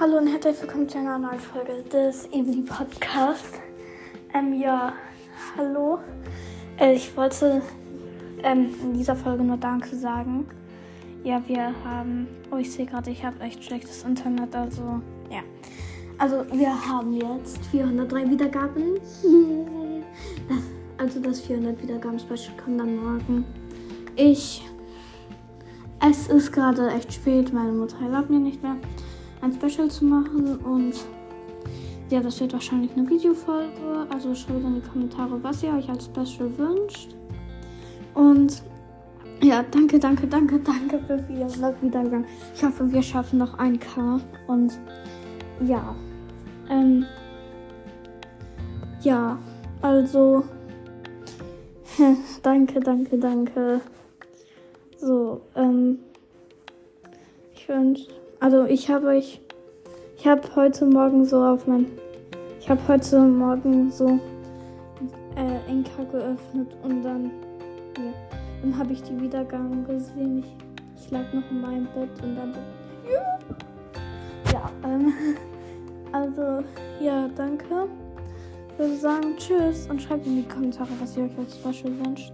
Hallo und herzlich willkommen zu einer neuen Folge des Evely Podcast. Ähm, ja, hallo. Äh, ich wollte ähm, in dieser Folge nur Danke sagen. Ja, wir haben. Oh, ich sehe gerade, ich habe echt schlechtes Internet, also ja. Also, wir haben jetzt 403 Wiedergaben. Also, das 400 Wiedergaben-Special kommt dann morgen. Ich. Es ist gerade echt spät, meine Mutter erlaubt mir nicht mehr ein Special zu machen und ja, das wird wahrscheinlich eine Videofolge. Also schreibt in die Kommentare, was ihr euch als Special wünscht. Und ja, danke, danke, danke, danke für 400 Wiedergang. Ich hoffe, wir schaffen noch 1K. Und ja, ähm, ja, also, danke, danke, danke. So, ähm, ich wünsche also ich habe euch, ich habe heute Morgen so auf mein, ich habe heute Morgen so äh, Enka geöffnet und dann, ja, dann habe ich die Wiedergaben gesehen. Ich, ich lag noch in meinem Bett und dann, ja, ähm, also ja, danke. Ich würde sagen Tschüss und schreibt in die Kommentare, was ihr euch als Special wünscht.